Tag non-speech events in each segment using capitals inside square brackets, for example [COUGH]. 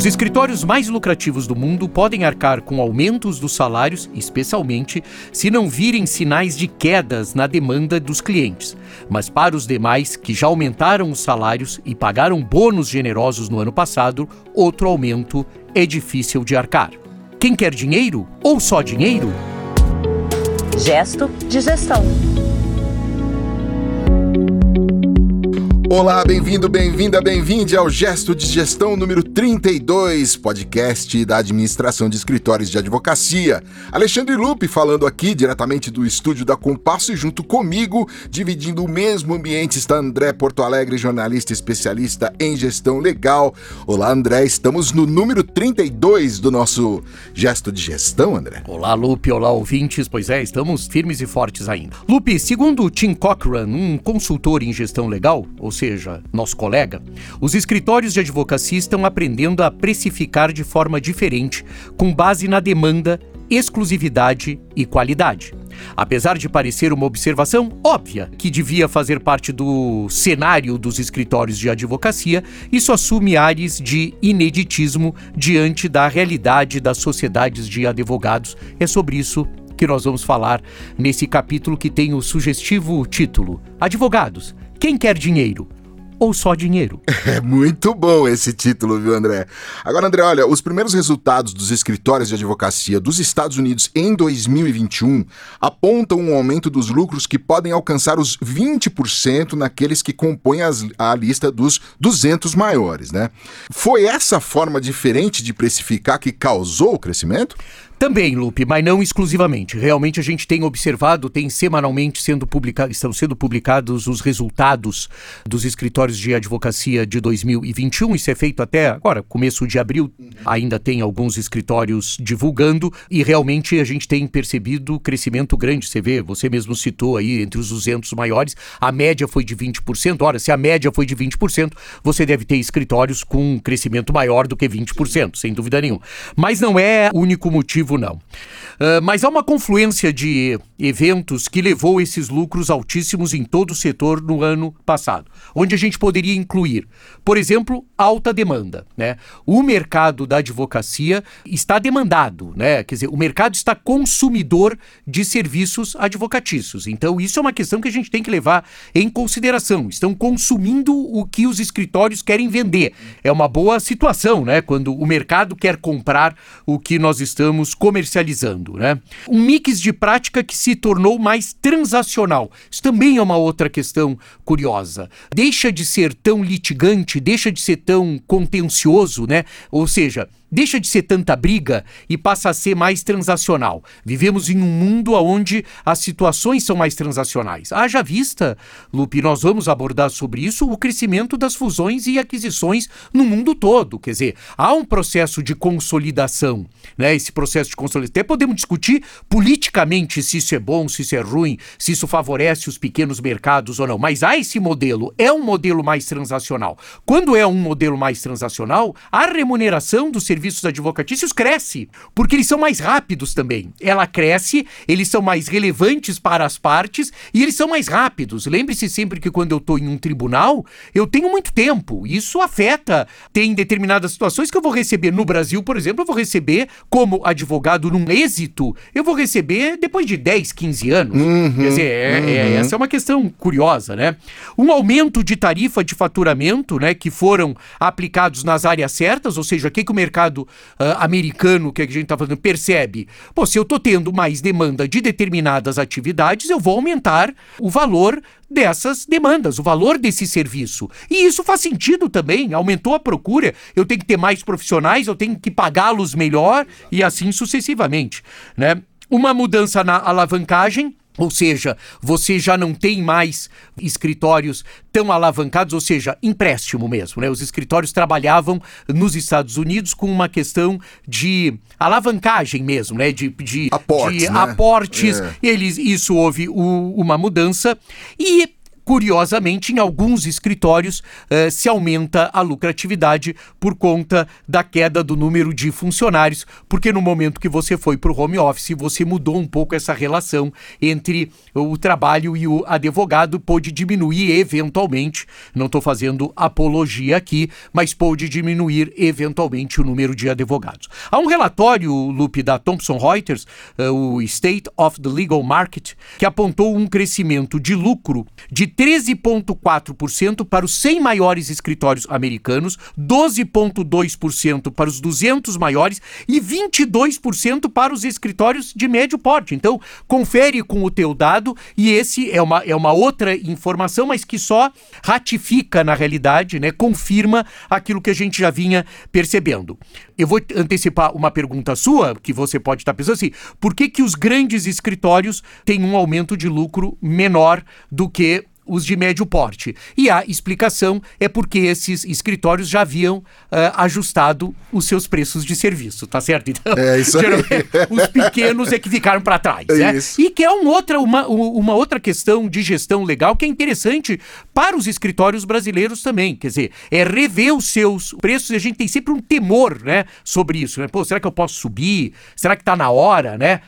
Os escritórios mais lucrativos do mundo podem arcar com aumentos dos salários, especialmente se não virem sinais de quedas na demanda dos clientes. Mas para os demais, que já aumentaram os salários e pagaram bônus generosos no ano passado, outro aumento é difícil de arcar. Quem quer dinheiro ou só dinheiro? Gesto de gestão. Olá, bem-vindo, bem-vinda, bem-vinde ao Gesto de Gestão número 32, podcast da Administração de Escritórios de Advocacia. Alexandre Lupe falando aqui diretamente do estúdio da Compasso e junto comigo, dividindo o mesmo ambiente, está André Porto Alegre, jornalista especialista em gestão legal. Olá, André, estamos no número 32 do nosso Gesto de Gestão, André. Olá, Lupe, olá, ouvintes. Pois é, estamos firmes e fortes ainda. Lupe, segundo Tim Cochran, um consultor em gestão legal, ou seja, nosso colega, os escritórios de advocacia estão aprendendo a precificar de forma diferente, com base na demanda, exclusividade e qualidade. Apesar de parecer uma observação óbvia que devia fazer parte do cenário dos escritórios de advocacia, isso assume ares de ineditismo diante da realidade das sociedades de advogados. É sobre isso que nós vamos falar nesse capítulo que tem o sugestivo título: Advogados quem quer dinheiro? Ou só dinheiro. [LAUGHS] É muito bom esse título, viu, André? Agora, André, olha, os primeiros resultados dos escritórios de advocacia dos Estados Unidos em 2021 apontam um aumento dos lucros que podem alcançar os 20% naqueles que compõem as, a lista dos 200 maiores, né? Foi essa forma diferente de precificar que causou o crescimento? Também, Lupe, mas não exclusivamente. Realmente a gente tem observado, tem semanalmente sendo publicado, estão sendo publicados os resultados dos escritórios de advocacia de 2021. Isso é feito até agora, começo de abril. Ainda tem alguns escritórios divulgando e realmente a gente tem percebido crescimento grande. Você vê, você mesmo citou aí entre os 200 maiores, a média foi de 20%. Ora, se a média foi de 20%, você deve ter escritórios com um crescimento maior do que 20%, sem dúvida nenhuma. Mas não é o único motivo motivo, não. Uh, mas há uma confluência de eventos que levou esses lucros altíssimos em todo o setor no ano passado, onde a gente poderia incluir, por exemplo, alta demanda. Né? O mercado da advocacia está demandado, né? quer dizer, o mercado está consumidor de serviços advocatícios. Então, isso é uma questão que a gente tem que levar em consideração. Estão consumindo o que os escritórios querem vender. É uma boa situação, né? Quando o mercado quer comprar o que nós estamos comercializando, né? Um mix de prática que se tornou mais transacional. Isso também é uma outra questão curiosa. Deixa de ser tão litigante, deixa de ser tão contencioso, né? Ou seja, deixa de ser tanta briga e passa a ser mais transacional. Vivemos em um mundo onde as situações são mais transacionais. Haja vista, Lupe, nós vamos abordar sobre isso o crescimento das fusões e aquisições no mundo todo. Quer dizer, há um processo de consolidação, né? Esse processo de consolidação. Até podemos discutir politicamente se isso é bom, se isso é ruim, se isso favorece os pequenos mercados ou não. Mas há esse modelo, é um modelo mais transacional. Quando é um modelo mais transacional, a remuneração do serviço serviços advocatícios cresce, porque eles são mais rápidos também. Ela cresce, eles são mais relevantes para as partes e eles são mais rápidos. Lembre-se sempre que quando eu estou em um tribunal, eu tenho muito tempo. Isso afeta. Tem determinadas situações que eu vou receber no Brasil, por exemplo, eu vou receber como advogado num êxito, eu vou receber depois de 10, 15 anos. Uhum, Quer dizer, é, é, uhum. é, essa é uma questão curiosa, né? Um aumento de tarifa de faturamento, né, que foram aplicados nas áreas certas, ou seja, o que, que o mercado mercado uh, americano que a gente está fazendo percebe, pô, se eu estou tendo mais demanda de determinadas atividades, eu vou aumentar o valor dessas demandas, o valor desse serviço. E isso faz sentido também, aumentou a procura, eu tenho que ter mais profissionais, eu tenho que pagá-los melhor e assim sucessivamente, né? Uma mudança na alavancagem, ou seja, você já não tem mais escritórios tão alavancados, ou seja, empréstimo mesmo. Né? Os escritórios trabalhavam nos Estados Unidos com uma questão de alavancagem mesmo, né? de, de aportes. De né? aportes. É. Eles, isso houve o, uma mudança. E curiosamente, em alguns escritórios eh, se aumenta a lucratividade por conta da queda do número de funcionários, porque no momento que você foi para o home office, você mudou um pouco essa relação entre o trabalho e o advogado, pôde diminuir eventualmente, não estou fazendo apologia aqui, mas pôde diminuir eventualmente o número de advogados. Há um relatório, Lupe, da Thomson Reuters, uh, o State of the Legal Market, que apontou um crescimento de lucro de 13,4% para os 100 maiores escritórios americanos, 12,2% para os 200 maiores e 22% para os escritórios de médio porte. Então, confere com o teu dado e esse é uma, é uma outra informação, mas que só ratifica na realidade, né, confirma aquilo que a gente já vinha percebendo. Eu vou antecipar uma pergunta sua, que você pode estar pensando assim, por que que os grandes escritórios têm um aumento de lucro menor do que os de médio porte. E a explicação é porque esses escritórios já haviam uh, ajustado os seus preços de serviço, tá certo? Então, é isso aí. os pequenos é que ficaram para trás. É né? Isso. E que é um outra, uma, uma outra questão de gestão legal que é interessante para os escritórios brasileiros também. Quer dizer, é rever os seus preços e a gente tem sempre um temor né, sobre isso. Né? Pô, será que eu posso subir? Será que está na hora? Né?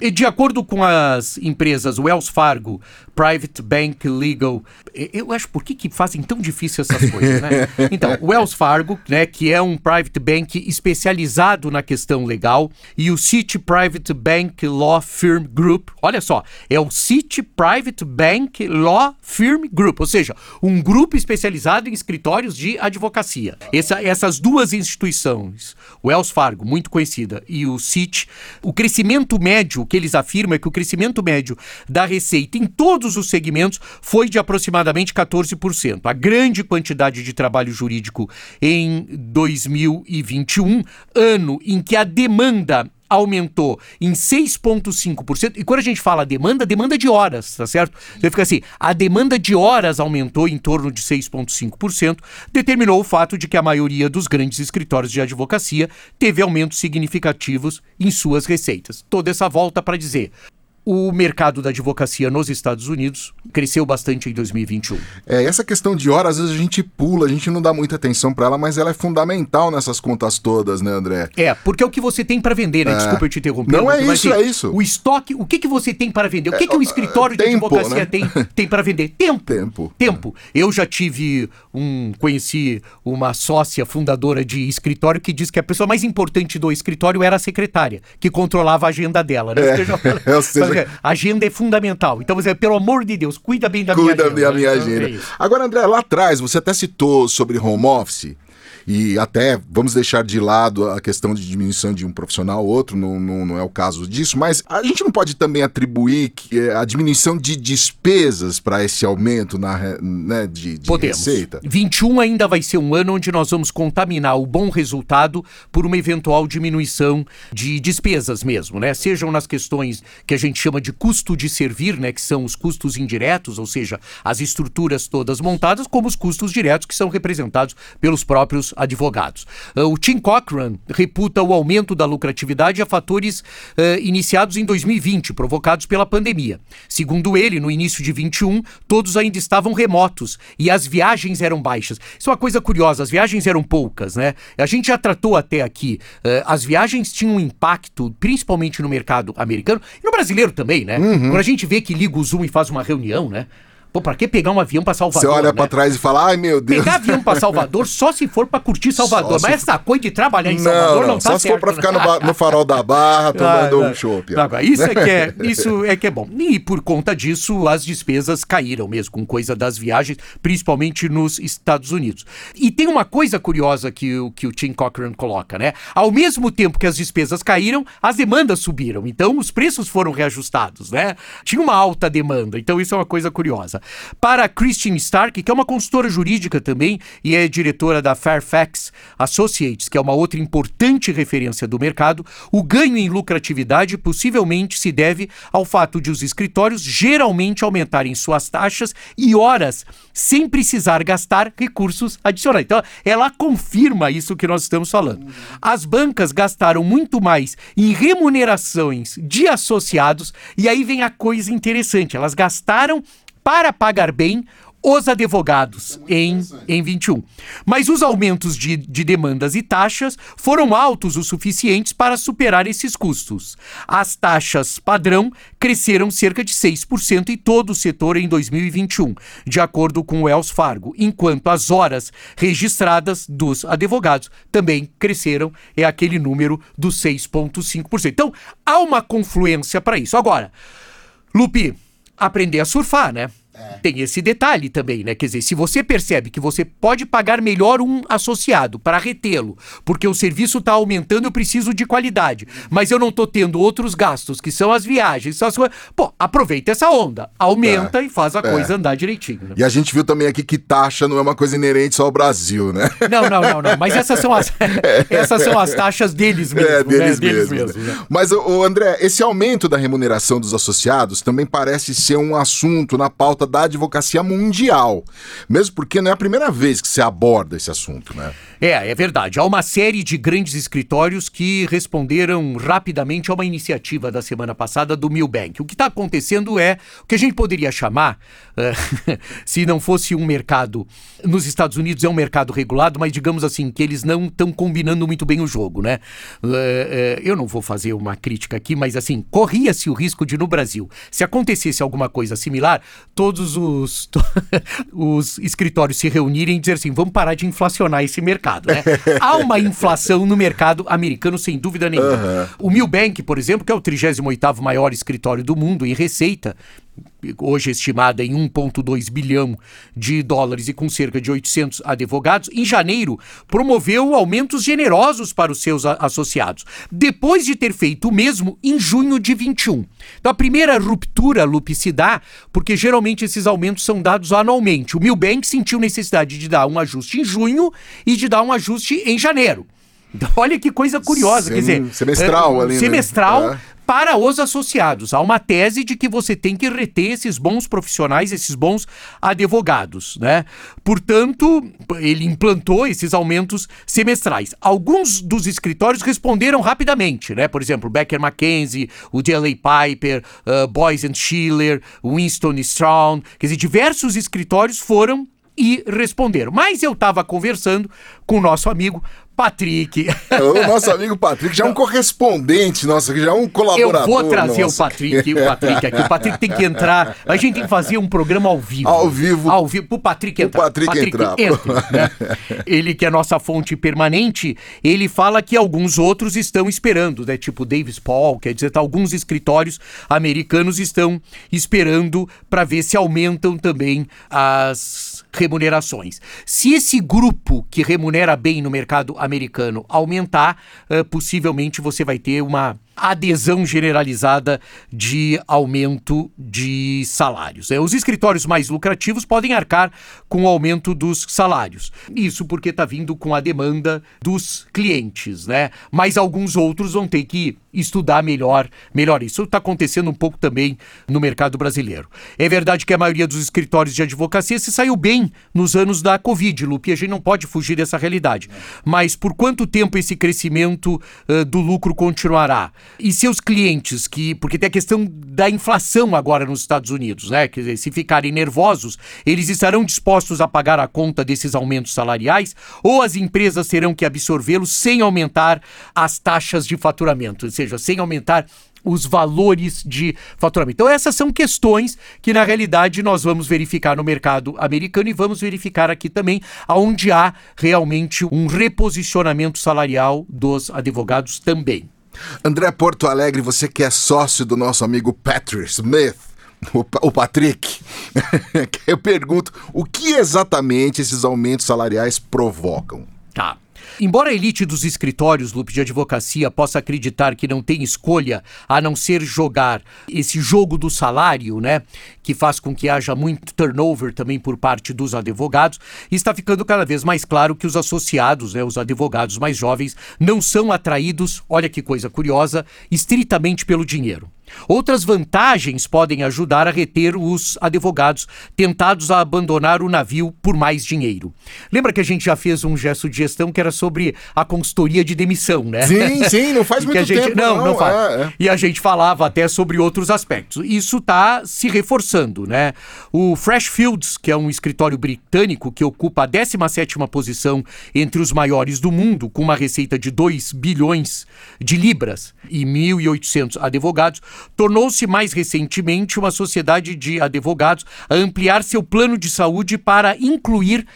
E de acordo com as empresas Wells Fargo, Private Bank Legal, eu acho por que, que fazem tão difícil essas coisas, né? [LAUGHS] Então, Wells Fargo, né, que é um private bank especializado na questão legal, e o City Private Bank Law Firm Group, olha só, é o City Private Bank Law Firm Group, ou seja, um grupo especializado em escritórios de advocacia. Essa, essas duas instituições, Wells Fargo, muito conhecida, e o City, o crescimento médio que eles afirmam é que o crescimento médio da receita em todos os segmentos foi de aproximadamente 14%. A grande quantidade de trabalho jurídico em 2021, ano em que a demanda aumentou em 6,5%. E quando a gente fala demanda, demanda de horas, tá certo? Então fica assim: a demanda de horas aumentou em torno de 6,5%, determinou o fato de que a maioria dos grandes escritórios de advocacia teve aumentos significativos em suas receitas. Toda essa volta para dizer: o mercado da advocacia nos Estados Unidos cresceu bastante em 2021. É, essa questão de hora, às vezes a gente pula, a gente não dá muita atenção para ela, mas ela é fundamental nessas contas todas, né, André? É, porque é o que você tem para vender, né? É. Desculpa eu te interromper. Não é isso, assim, é isso. O estoque, o que, que você tem para vender? O que, é, que o escritório de tempo, advocacia né? tem, tem para vender? Tempo. Tempo. Tempo. Eu já tive um, conheci uma sócia fundadora de escritório que disse que a pessoa mais importante do escritório era a secretária, que controlava a agenda dela, né? É, ou [LAUGHS] seja, agenda é fundamental. Então, você, pelo amor de Deus, cuida bem da cuida minha agenda. Cuida da minha então, agenda. É Agora, André, lá atrás, você até citou sobre home office. E até vamos deixar de lado a questão de diminuição de um profissional ou outro, não, não, não, é o caso disso, mas a gente não pode também atribuir é, a diminuição de despesas para esse aumento na, né, de, de Podemos. receita? 21 ainda vai ser um ano onde nós vamos contaminar o bom resultado por uma eventual diminuição de despesas mesmo, né? Sejam nas questões que a gente chama de custo de servir, né? Que são os custos indiretos, ou seja, as estruturas todas montadas, como os custos diretos que são representados pelos próprios advogados. Uh, o Tim Cochran reputa o aumento da lucratividade a fatores uh, iniciados em 2020, provocados pela pandemia. Segundo ele, no início de 21, todos ainda estavam remotos e as viagens eram baixas. Isso é uma coisa curiosa, as viagens eram poucas, né? A gente já tratou até aqui, uh, as viagens tinham um impacto, principalmente no mercado americano e no brasileiro também, né? Uhum. Quando a gente vê que liga o Zoom e faz uma reunião, né? Pô, pra que pegar um avião pra Salvador? Você olha né? pra trás e fala, ai meu Deus. Pegar avião pra Salvador [LAUGHS] só se for pra curtir Salvador. Mas essa coisa de trabalhar em Salvador não, não tá só certo. se for pra ficar no, no farol da barra [LAUGHS] tomando um chopp. Isso, é que é, [LAUGHS] isso é que é bom. E por conta disso, as despesas caíram mesmo, com coisa das viagens, principalmente nos Estados Unidos. E tem uma coisa curiosa que o, que o Tim Cochran coloca, né? Ao mesmo tempo que as despesas caíram, as demandas subiram. Então, os preços foram reajustados, né? Tinha uma alta demanda. Então, isso é uma coisa curiosa. Para Christine Stark, que é uma consultora jurídica também e é diretora da Fairfax Associates, que é uma outra importante referência do mercado, o ganho em lucratividade possivelmente se deve ao fato de os escritórios geralmente aumentarem suas taxas e horas sem precisar gastar recursos adicionais. Então, ela confirma isso que nós estamos falando. As bancas gastaram muito mais em remunerações de associados e aí vem a coisa interessante, elas gastaram para pagar bem os advogados é em, em 21. Mas os aumentos de, de demandas e taxas foram altos o suficientes para superar esses custos. As taxas padrão cresceram cerca de 6% em todo o setor em 2021, de acordo com o Wells Fargo, enquanto as horas registradas dos advogados também cresceram, é aquele número dos 6,5%. Então, há uma confluência para isso. Agora, Lupi, aprender a surfar, né? Tem esse detalhe também, né? Quer dizer, se você percebe que você pode pagar melhor um associado para retê-lo, porque o serviço está aumentando, eu preciso de qualidade, mas eu não estou tendo outros gastos, que são as viagens, são as coisas. Pô, aproveita essa onda, aumenta É. e faz a É. coisa andar direitinho. né? E a gente viu também aqui que taxa não é uma coisa inerente só ao Brasil, né? Não, não, não, não. Mas essas são as, [LAUGHS] [LAUGHS] essas são as taxas deles mesmo. É, deles, né? mesmo. mesmo, né? né? Mas, ô, André, esse aumento da remuneração dos associados também parece ser um assunto na pauta da advocacia mundial. Mesmo porque não é a primeira vez que se aborda esse assunto, né? É, é verdade. Há uma série de grandes escritórios que responderam rapidamente a uma iniciativa da semana passada do Milbank. O que está acontecendo é o que a gente poderia chamar, eh, [LAUGHS] se não fosse um mercado. Nos Estados Unidos é um mercado regulado, mas digamos assim, que eles não estão combinando muito bem o jogo, né? Eh, eh, eu não vou fazer uma crítica aqui, mas assim, corria-se o risco de no Brasil, se acontecesse alguma coisa similar, todos os, [LAUGHS] os escritórios se reunirem e dizer assim: vamos parar de inflacionar esse mercado, né? Há uma inflação no mercado americano, sem dúvida nenhuma. O Milbank, por exemplo, que é o 38º maior escritório do mundo em receita, hoje estimada em 1,2 bilhão de dólares e com cerca de 800 advogados, em janeiro promoveu aumentos generosos para os seus associados, depois de ter feito o mesmo em junho de 21. Então a primeira ruptura, Lupe, se dá porque geralmente esses aumentos são dados anualmente. O Milbank sentiu necessidade de dar um ajuste em junho e de dar um ajuste em janeiro. Então, olha que coisa curiosa, quer Sem- dizer... semestral é, ali, né? Semestral, É. para os associados. Há uma tese de que você tem que reter esses bons profissionais, esses bons advogados, né? Portanto, ele implantou esses aumentos semestrais. Alguns dos escritórios responderam rapidamente, né? Por exemplo, Becker McKenzie, o DLA Piper, uh, Boyce and Schiller, Winston Strawn, quer dizer, diversos escritórios foram e responderam. Mas eu estava conversando com o nosso amigo Patrick. O nosso amigo Patrick já é um correspondente nosso, já é um Eu colaborador. vou trazer nosso. o Patrick, o Patrick aqui. O Patrick tem que entrar. A gente tem que fazer um programa ao vivo. Ao vivo. Ao vivo, pro Patrick O entrar. Patrick entrar. entre, né? Ele que é nossa fonte permanente, ele fala que alguns outros estão esperando, né? Tipo Davis Paul, quer dizer, tá, alguns escritórios americanos estão esperando para ver se aumentam também as remunerações. Se esse grupo que remunera bem no mercado americano aumentar, eh, possivelmente você vai ter uma adesão generalizada de aumento de salários. né? Os escritórios mais lucrativos podem arcar com o aumento dos salários. Isso porque está vindo com a demanda dos clientes, né? Mas alguns outros vão ter que estudar melhor, melhor isso. Está acontecendo um pouco também no mercado brasileiro. É verdade que a maioria dos escritórios de advocacia se saiu bem nos anos da Covid, Lupe, a gente não pode fugir dessa realidade. Mas por quanto tempo esse crescimento eh, do lucro continuará? E seus clientes, que. Porque tem a questão da inflação agora nos Estados Unidos, né? Quer dizer, se ficarem nervosos, eles estarão dispostos a pagar a conta desses aumentos salariais ou as empresas terão que absorvê-los sem aumentar as taxas de faturamento, ou seja, sem aumentar os valores de faturamento. Então, essas são questões que, na realidade, nós vamos verificar no mercado americano e vamos verificar aqui também, onde há realmente um reposicionamento salarial dos advogados também. André Porto Alegre, você que é sócio do nosso amigo Patrick Smith, o, o Patrick, [LAUGHS] eu pergunto, o que exatamente esses aumentos salariais provocam? Tá. Embora a elite dos escritórios, Lupe, de advocacia possa acreditar que não tem escolha a não ser jogar esse jogo do salário, né, que faz com que haja muito turnover também por parte dos advogados, está ficando cada vez mais claro que os associados, né, os advogados mais jovens, não são atraídos, olha que coisa curiosa, estritamente pelo dinheiro. Outras vantagens podem ajudar a reter os advogados tentados a abandonar o navio por mais dinheiro. Lembra que a gente já fez um gesto de gestão que era sobre a consultoria de demissão, né? Sim, sim, não faz [LAUGHS] muito gente, tempo. Não, não, não faz. É, é. E a gente falava até sobre outros aspectos. Isso está se reforçando, né? O Freshfields, que é um escritório britânico que ocupa a 17ª posição entre os maiores do mundo, com uma receita de 2 bilhões de libras e 1.800 advogados, tornou-se mais recentemente uma sociedade de advogados a ampliar seu plano de saúde para incluir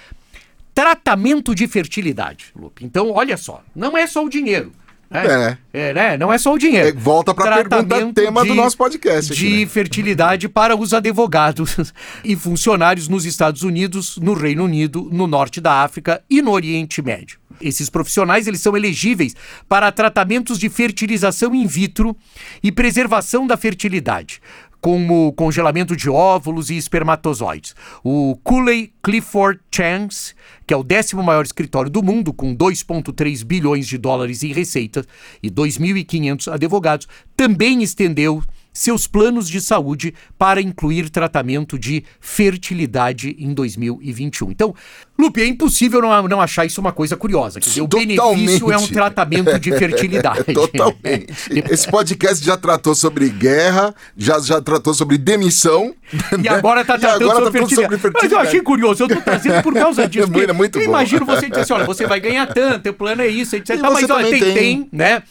tratamento de fertilidade, Lupe. Então, olha só, não é só o dinheiro. Né? É. é né? Não é só o dinheiro. É, volta para a pergunta tema de, do nosso podcast. Aqui, de né? fertilidade para os advogados [LAUGHS] e funcionários nos Estados Unidos, no Reino Unido, no norte da África e no Oriente Médio. Esses profissionais eles são elegíveis para tratamentos de fertilização in vitro e preservação da fertilidade, como congelamento de óvulos e espermatozoides. O Cooley Clifford Chance, que é o décimo maior escritório do mundo, com 2,3 bilhões de dólares em receitas e 2.500 advogados, também estendeu seus planos de saúde para incluir tratamento de fertilidade em 2021. Então, Lupe, é impossível não, não achar isso uma coisa curiosa. Quer dizer, o benefício é um [LAUGHS] tratamento de fertilidade. [LAUGHS] Totalmente. Esse podcast já tratou sobre guerra, já, já tratou sobre demissão. E né? agora está tratando agora sobre, tá fertilidade. sobre, fertilidade. Mas eu achei curioso, eu estou trazendo por causa disso. É [LAUGHS] muito eu bom. imagino você dizer assim: olha, você vai ganhar tanto, o plano é isso, etc. Tá, mas olha, tem, tem, tem, né?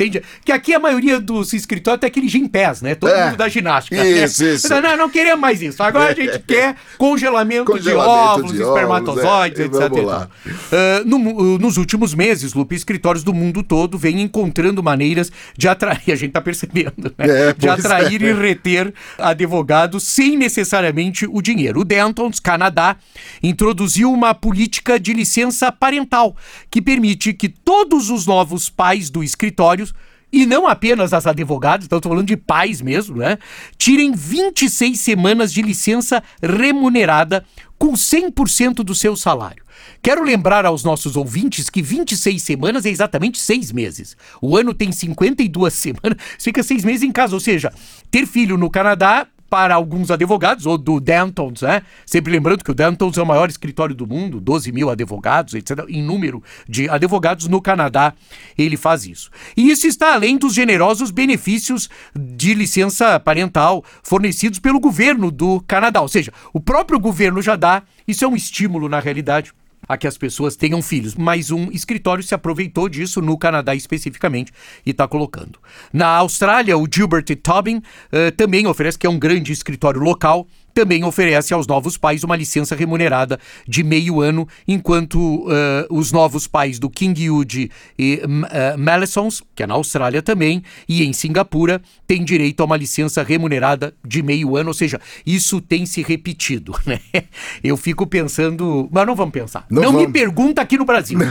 Entende? Que aqui a maioria dos escritórios tem aquele gimpés, né? Todo é, mundo da ginástica. Isso, né? isso. Não, não queremos mais isso. Agora a gente [LAUGHS] quer congelamento, congelamento de óvulos, de espermatozoides, é, etc. Uh, no, nos últimos meses, Lupe, escritórios do mundo todo vêm encontrando maneiras de atrair, [LAUGHS] a gente está percebendo, né? É, de atrair e reter advogados sem necessariamente o dinheiro. O Dentons, Canadá, introduziu uma política de licença parental que permite que todos os novos pais do escritório e não apenas as advogadas, estou falando de pais mesmo, né? Tirem 26 semanas de licença remunerada com 100% do seu salário. Quero lembrar aos nossos ouvintes que 26 semanas é exatamente seis meses. O ano tem 52 [LAUGHS] semanas, fica seis meses em casa. Ou seja, ter filho no Canadá para alguns advogados, ou do Dentons, né? Sempre lembrando que o Dentons é o maior escritório do mundo, 12 mil advogados, etc. Em número de advogados no Canadá, ele faz isso. E isso está além dos generosos benefícios de licença parental fornecidos pelo governo do Canadá. Ou seja, o próprio governo já dá, isso é um estímulo na realidade a que as pessoas tenham filhos. Mas um escritório se aproveitou disso, no Canadá especificamente, e está colocando. Na Austrália, o Gilbert Tobin uh, também oferece, que é um grande escritório local, também oferece aos novos pais uma licença remunerada de meio ano, enquanto uh, os novos pais do King Yudi e uh, Mallesons, que é na Austrália também, e em Singapura, têm direito a uma licença remunerada de meio ano, ou seja, isso tem se repetido. [LAUGHS] Né? Eu fico pensando, mas não vamos pensar. Não, não vamos. me pergunta aqui no Brasil. [LAUGHS]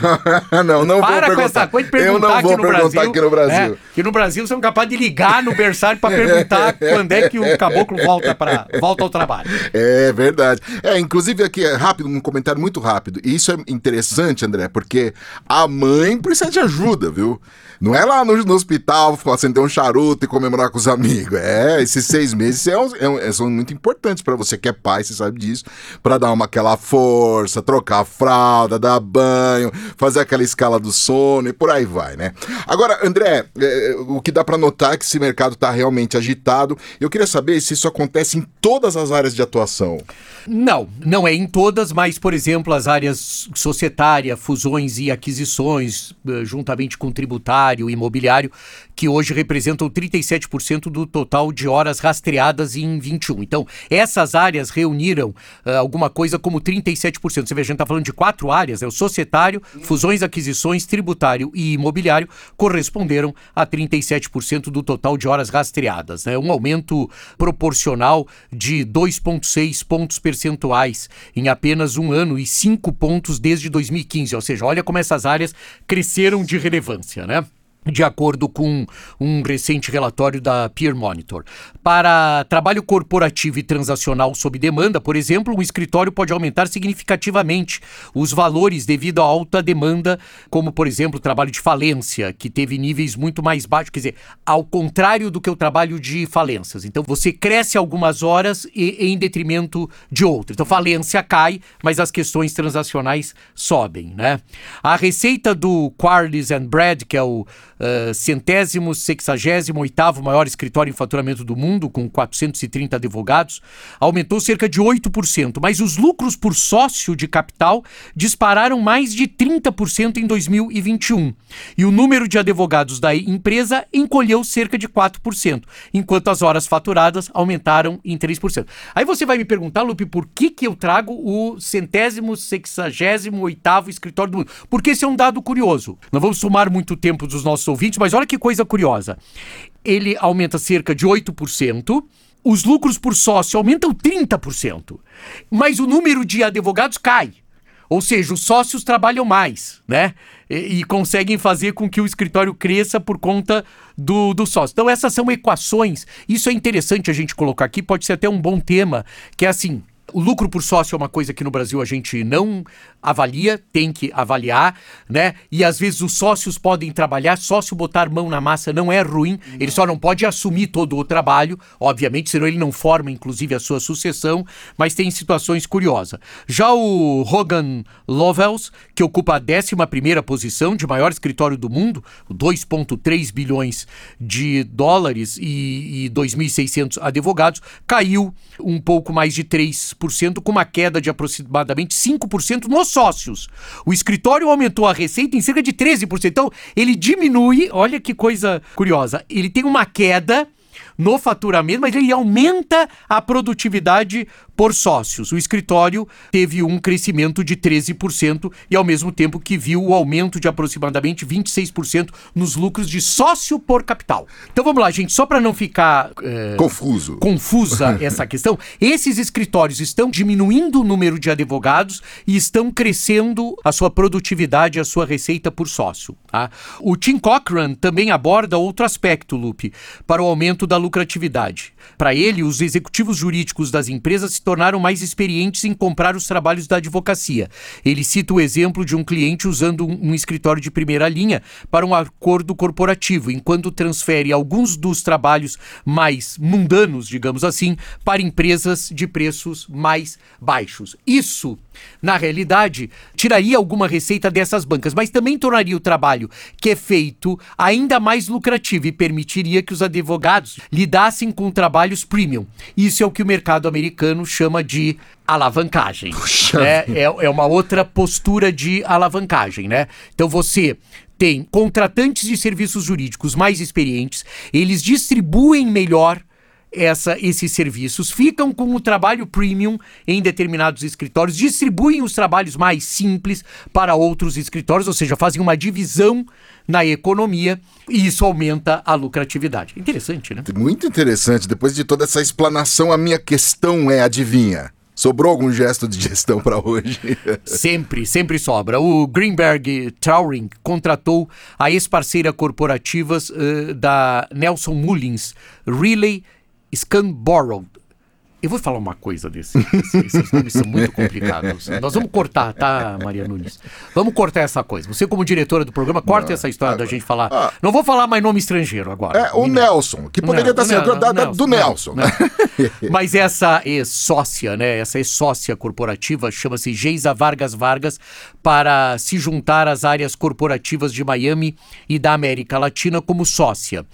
Não, não, não Para vou com essa coisa de perguntar Eu não vou aqui no perguntar Brasil, aqui no Brasil. Né? Que no Brasil são capazes de ligar no berçário para perguntar [LAUGHS] quando é que o caboclo volta, pra, volta ao trabalho trabalho. É verdade. É, inclusive aqui, é rápido, um comentário muito rápido. E isso é interessante, André, porque a mãe precisa de ajuda, viu? Não é lá no, no hospital acender um charuto e comemorar com os amigos. É, esses seis meses é, é, é são muito importantes para você que é pai, você sabe disso, para dar uma aquela força, trocar a fralda, dar banho, fazer aquela escala do sono e por aí vai, né? Agora, André, é, o que dá para notar é que esse mercado está realmente agitado. Eu queria saber se isso acontece em todas as áreas de atuação. Não, não é em todas, mas, por exemplo, as áreas societária, fusões e aquisições, eh, juntamente com tributário e imobiliário, que hoje representam 37% do total de horas rastreadas em 21. Então, essas áreas reuniram uh, alguma coisa como 37%. Você vê, a gente está falando de quatro áreas, é o societário, fusões, aquisições, tributário e imobiliário, corresponderam a 37% do total de horas rastreadas. É né? um aumento proporcional de 2,6 pontos percentuais em apenas um ano e 5 pontos desde 2015. Ou seja, olha como essas áreas cresceram de relevância, né? De acordo com um recente relatório da Peer Monitor. Para trabalho corporativo e transacional sob demanda, por exemplo, um escritório pode aumentar significativamente os valores devido à alta demanda, como, por exemplo, o trabalho de falência, que teve níveis muito mais baixos, quer dizer, ao contrário do que o trabalho de falências. Então, você cresce algumas horas e, em detrimento de outras. Então, falência cai, mas as questões transacionais sobem, né? A receita do Quarles and Brad, que é o uh, centésimo, sexagésimo, oitavo maior escritório em faturamento do mundo, com 430 advogados, aumentou cerca de 8%, mas os lucros por sócio de capital dispararam mais de 30% em 2021. E o número de advogados da empresa encolheu cerca de 4%, enquanto as horas faturadas aumentaram em 3%. Aí você vai me perguntar, Lupe, por que, que eu trago o centésimo, sexagésimo, oitavo escritório do mundo? Porque esse é um dado curioso. Não vamos tomar muito tempo dos nossos ouvintes, mas olha que coisa curiosa. Ele aumenta cerca de 8%. Os lucros por sócio aumentam 30%, mas o número de advogados cai. Ou seja, os sócios trabalham mais, né? E, e, conseguem fazer com que o escritório cresça por conta do, do sócio. Então, essas são equações. Isso é interessante a gente colocar aqui, pode ser até um bom tema, que é assim. O lucro por sócio é uma coisa que no Brasil a gente não avalia, tem que avaliar, né? E às vezes os sócios podem trabalhar, sócio botar mão na massa não é ruim, não. ele só não pode assumir todo o trabalho, obviamente, senão ele não forma inclusive a sua sucessão, mas tem situações curiosas. Já o Hogan Lovells, que ocupa a 11 posição de maior escritório do mundo, 2,3 bilhões de dólares e, e 2.600 advogados, caiu um pouco mais de 3%, com uma queda de aproximadamente 5% nos sócios. O escritório aumentou a receita em cerca de 13%. Então, ele diminui, olha que coisa curiosa, ele tem uma queda no faturamento, mas ele aumenta a produtividade por sócios. O escritório teve um crescimento de 13% e, ao mesmo tempo, que viu o aumento de aproximadamente 26% nos lucros de sócio por capital. Então vamos lá, gente, só para não ficar é, confuso, confusa [LAUGHS] essa questão, esses escritórios estão diminuindo o número de advogados e estão crescendo a sua produtividade, a sua receita por sócio. Tá? O Tim Cochran também aborda outro aspecto, Lupe, para o aumento da lucratividade. Para ele, os executivos jurídicos das empresas se tornaram mais experientes em comprar os trabalhos da advocacia. Ele cita o exemplo de um cliente usando um, um escritório de primeira linha para um acordo corporativo, enquanto transfere alguns dos trabalhos mais mundanos, digamos assim, para empresas de preços mais baixos. Isso, na realidade, tiraria alguma receita dessas bancas, mas também tornaria o trabalho que é feito ainda mais lucrativo e permitiria que os advogados lidassem com trabalhos premium. Isso é o que o mercado americano chama de alavancagem. Né? É, é uma outra postura de alavancagem, né? Então você tem contratantes de serviços jurídicos mais experientes, eles distribuem melhor essa, esses serviços, ficam com o trabalho premium em determinados escritórios, distribuem os trabalhos mais simples para outros escritórios, ou seja, fazem uma divisão na economia e isso aumenta a lucratividade. Interessante, né? Muito interessante. Depois de toda essa explanação, a minha questão é: adivinha? Sobrou algum gesto de gestão para hoje? [LAUGHS] sempre, sempre sobra. O Greenberg Trauring contratou a ex-parceira corporativas uh, da Nelson Mullins, Relay Scunborough. Eu vou falar uma coisa desse. Esses nomes são muito complicados. Nós vamos cortar, tá, Maria Nunes? Vamos cortar essa coisa. Você, como diretora do programa, corta essa história agora, da gente falar. Ah, não vou falar mais nome estrangeiro agora. É, o Nelson, que poderia estar sendo da, da, do Nelson. Né? Mas essa ex-sócia, né? Essa ex-sócia corporativa chama-se Geisa Vargas Vargas para se juntar às áreas corporativas de Miami e da América Latina como sócia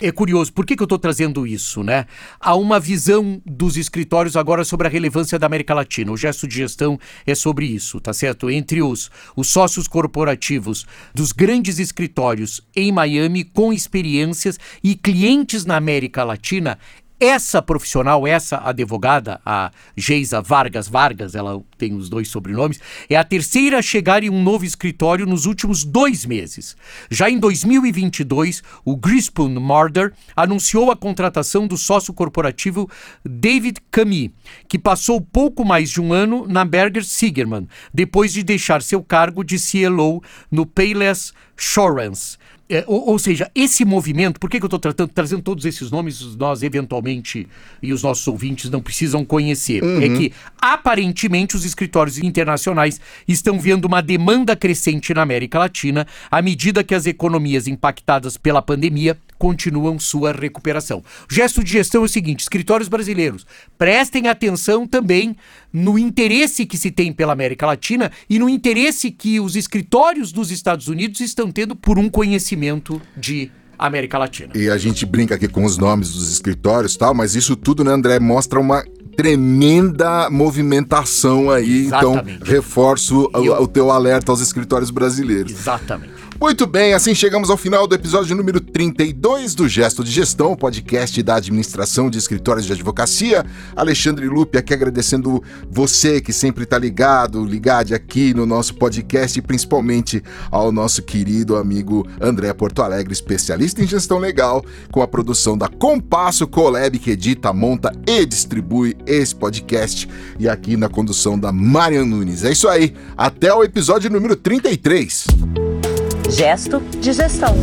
é curioso, por que, que eu estou trazendo isso, né? Há uma visão dos escritórios agora sobre a relevância da América Latina. O gesto de gestão é sobre isso, tá certo? Entre os, os sócios corporativos dos grandes escritórios em Miami, com experiências e clientes na América Latina, essa profissional, essa advogada, a Geisa Vargas Vargas, ela tem os dois sobrenomes, é a terceira a chegar em um novo escritório nos últimos dois meses. Já em 2022, o Grispun Murder anunciou a contratação do sócio corporativo David Camille, que passou pouco mais de um ano na Berger Sigerman, depois de deixar seu cargo de CLO no Payless Insurance. É, ou, ou, seja, esse movimento, por que, que eu estou trazendo todos esses nomes, nós eventualmente e os nossos ouvintes não precisam conhecer? É uhum. É que, aparentemente, os escritórios internacionais estão vendo uma demanda crescente na América Latina à medida que as economias impactadas pela pandemia continuam sua recuperação. O gesto de gestão é o seguinte: escritórios brasileiros, prestem atenção também no interesse que se tem pela América Latina e no interesse que os escritórios dos Estados Unidos estão tendo por um conhecimento de América Latina. E a gente brinca aqui com os nomes dos escritórios e tal, mas isso tudo, né, André, mostra uma tremenda movimentação aí. Então, Exatamente. Então, reforço o, o teu alerta aos escritórios brasileiros. Exatamente. Muito bem, assim chegamos ao final do episódio número 32 do Gesto de Gestão, podcast da Administração de Escritórios de Advocacia. Alexandre Lupe aqui agradecendo você que sempre está ligado, ligado aqui no nosso podcast e principalmente ao nosso querido amigo André Porto Alegre, especialista em gestão legal, com a produção da Compasso Colab, que edita, monta e distribui esse podcast, e aqui na condução da Marian Nunes. É isso aí, até o episódio número 33. Gesto de gestão.